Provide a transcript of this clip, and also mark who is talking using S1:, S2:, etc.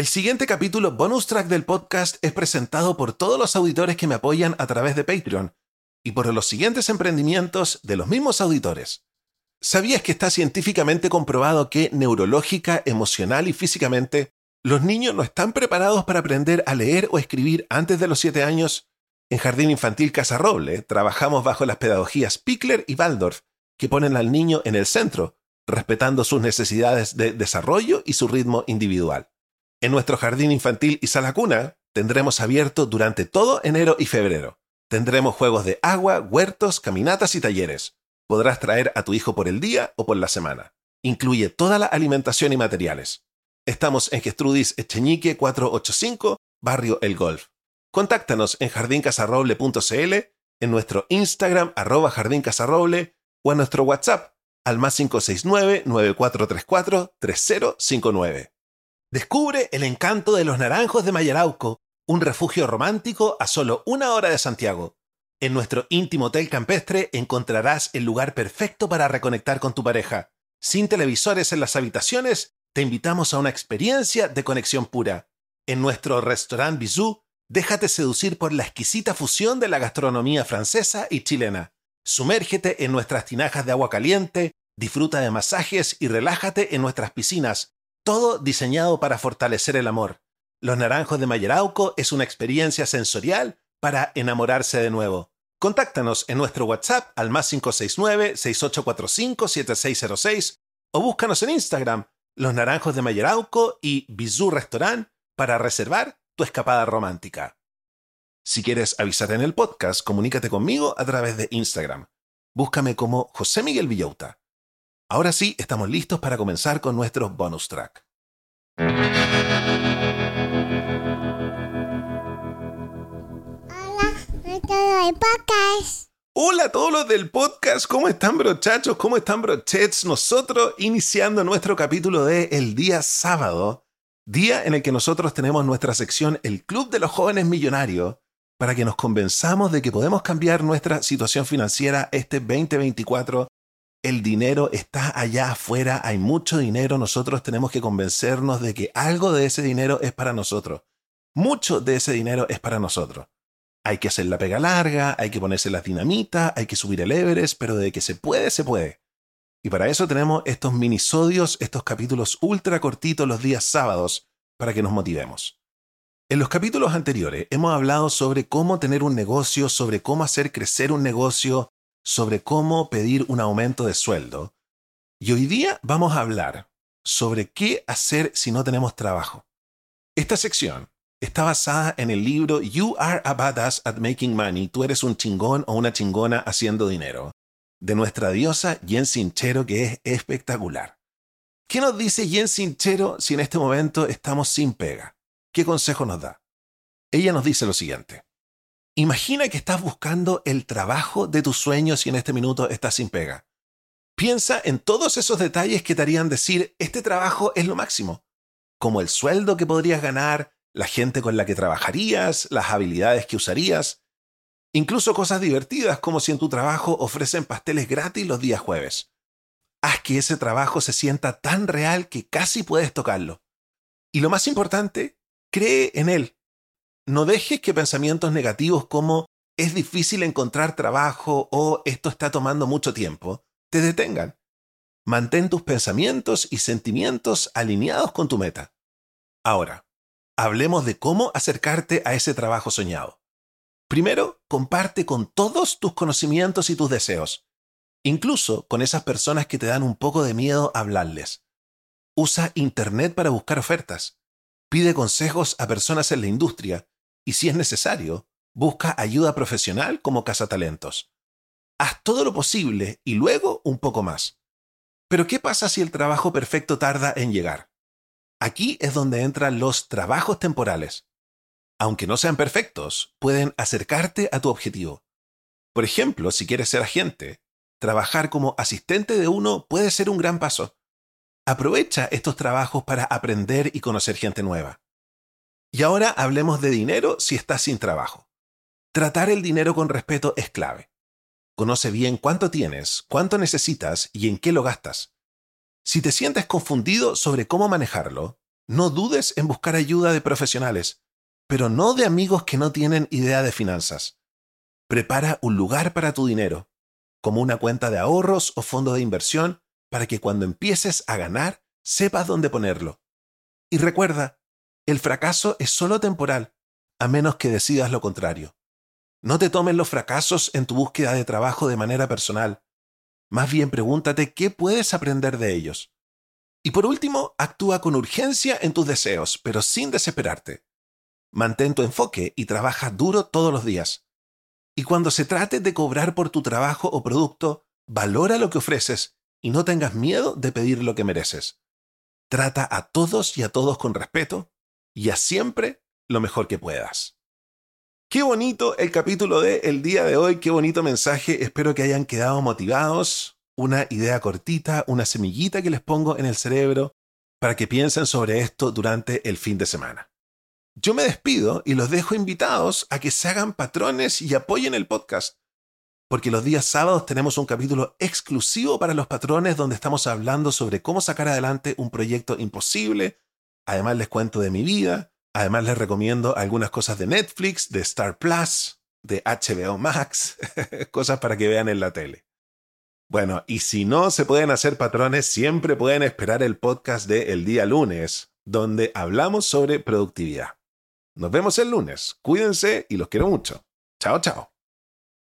S1: El siguiente capítulo bonus track del podcast es presentado por todos los auditores que me apoyan a través de Patreon y por los siguientes emprendimientos de los mismos auditores. ¿Sabías que está científicamente comprobado que neurológica, emocional y físicamente los niños no están preparados para aprender a leer o escribir antes de los 7 años? En Jardín Infantil Casa Roble trabajamos bajo las pedagogías Pickler y Waldorf, que ponen al niño en el centro, respetando sus necesidades de desarrollo y su ritmo individual. En nuestro jardín infantil y sala cuna tendremos abierto durante todo enero y febrero. Tendremos juegos de agua, huertos, caminatas y talleres. Podrás traer a tu hijo por el día o por la semana. Incluye toda la alimentación y materiales. Estamos en Gestrudis Echeñique 485, Barrio El Golf. Contáctanos en jardincasarroble.cl, en nuestro Instagram arroba jardincasarroble o en nuestro WhatsApp al más 569-9434-3059. Descubre el encanto de los naranjos de Mayarauco, un refugio romántico a solo una hora de Santiago. En nuestro íntimo hotel campestre encontrarás el lugar perfecto para reconectar con tu pareja. Sin televisores en las habitaciones, te invitamos a una experiencia de conexión pura. En nuestro restaurant Bisou, déjate seducir por la exquisita fusión de la gastronomía francesa y chilena. Sumérgete en nuestras tinajas de agua caliente, disfruta de masajes y relájate en nuestras piscinas, todo diseñado para fortalecer el amor. Los Naranjos de Mayerauco es una experiencia sensorial para enamorarse de nuevo. Contáctanos en nuestro WhatsApp al más 569-6845-7606 o búscanos en Instagram, Los Naranjos de Mayerauco y Bizú Restaurant para reservar tu escapada romántica. Si quieres avisar en el podcast, comunícate conmigo a través de Instagram. Búscame como José Miguel Villauta. Ahora sí, estamos listos para comenzar con nuestro bonus track. Hola a todos los del podcast, ¿cómo están brochachos? ¿Cómo están brochets? Nosotros iniciando nuestro capítulo de El día sábado, día en el que nosotros tenemos nuestra sección El Club de los Jóvenes Millonarios, para que nos convenzamos de que podemos cambiar nuestra situación financiera este 2024 el dinero está allá afuera, hay mucho dinero, nosotros tenemos que convencernos de que algo de ese dinero es para nosotros. Mucho de ese dinero es para nosotros. Hay que hacer la pega larga, hay que ponerse las dinamitas, hay que subir el Everest, pero de que se puede, se puede. Y para eso tenemos estos minisodios, estos capítulos ultra cortitos los días sábados, para que nos motivemos. En los capítulos anteriores hemos hablado sobre cómo tener un negocio, sobre cómo hacer crecer un negocio, sobre cómo pedir un aumento de sueldo. Y hoy día vamos a hablar sobre qué hacer si no tenemos trabajo. Esta sección está basada en el libro You Are a Badass at Making Money, tú eres un chingón o una chingona haciendo dinero, de nuestra diosa Jen Sinchero, que es espectacular. ¿Qué nos dice Jen Sinchero si en este momento estamos sin pega? ¿Qué consejo nos da? Ella nos dice lo siguiente. Imagina que estás buscando el trabajo de tus sueños y en este minuto estás sin pega. Piensa en todos esos detalles que te harían decir, este trabajo es lo máximo, como el sueldo que podrías ganar, la gente con la que trabajarías, las habilidades que usarías, incluso cosas divertidas como si en tu trabajo ofrecen pasteles gratis los días jueves. Haz que ese trabajo se sienta tan real que casi puedes tocarlo. Y lo más importante, cree en él. No dejes que pensamientos negativos como es difícil encontrar trabajo o esto está tomando mucho tiempo te detengan. Mantén tus pensamientos y sentimientos alineados con tu meta. Ahora, hablemos de cómo acercarte a ese trabajo soñado. Primero, comparte con todos tus conocimientos y tus deseos, incluso con esas personas que te dan un poco de miedo hablarles. Usa Internet para buscar ofertas. Pide consejos a personas en la industria y si es necesario, busca ayuda profesional como cazatalentos. Haz todo lo posible y luego un poco más. Pero ¿qué pasa si el trabajo perfecto tarda en llegar? Aquí es donde entran los trabajos temporales. Aunque no sean perfectos, pueden acercarte a tu objetivo. Por ejemplo, si quieres ser agente, trabajar como asistente de uno puede ser un gran paso. Aprovecha estos trabajos para aprender y conocer gente nueva. Y ahora hablemos de dinero si estás sin trabajo. Tratar el dinero con respeto es clave. Conoce bien cuánto tienes, cuánto necesitas y en qué lo gastas. Si te sientes confundido sobre cómo manejarlo, no dudes en buscar ayuda de profesionales, pero no de amigos que no tienen idea de finanzas. Prepara un lugar para tu dinero, como una cuenta de ahorros o fondo de inversión, para que cuando empieces a ganar, sepas dónde ponerlo. Y recuerda, el fracaso es solo temporal, a menos que decidas lo contrario. No te tomes los fracasos en tu búsqueda de trabajo de manera personal. Más bien pregúntate qué puedes aprender de ellos. Y por último, actúa con urgencia en tus deseos, pero sin desesperarte. Mantén tu enfoque y trabaja duro todos los días. Y cuando se trate de cobrar por tu trabajo o producto, valora lo que ofreces y no tengas miedo de pedir lo que mereces. Trata a todos y a todos con respeto y a siempre lo mejor que puedas. Qué bonito el capítulo de el día de hoy, qué bonito mensaje, espero que hayan quedado motivados, una idea cortita, una semillita que les pongo en el cerebro para que piensen sobre esto durante el fin de semana. Yo me despido y los dejo invitados a que se hagan patrones y apoyen el podcast, porque los días sábados tenemos un capítulo exclusivo para los patrones donde estamos hablando sobre cómo sacar adelante un proyecto imposible. Además les cuento de mi vida, Además les recomiendo algunas cosas de Netflix, de Star Plus, de HBO Max, cosas para que vean en la tele. Bueno, y si no se pueden hacer patrones, siempre pueden esperar el podcast de El día lunes, donde hablamos sobre productividad. Nos vemos el lunes, cuídense y los quiero mucho. Chao, chao.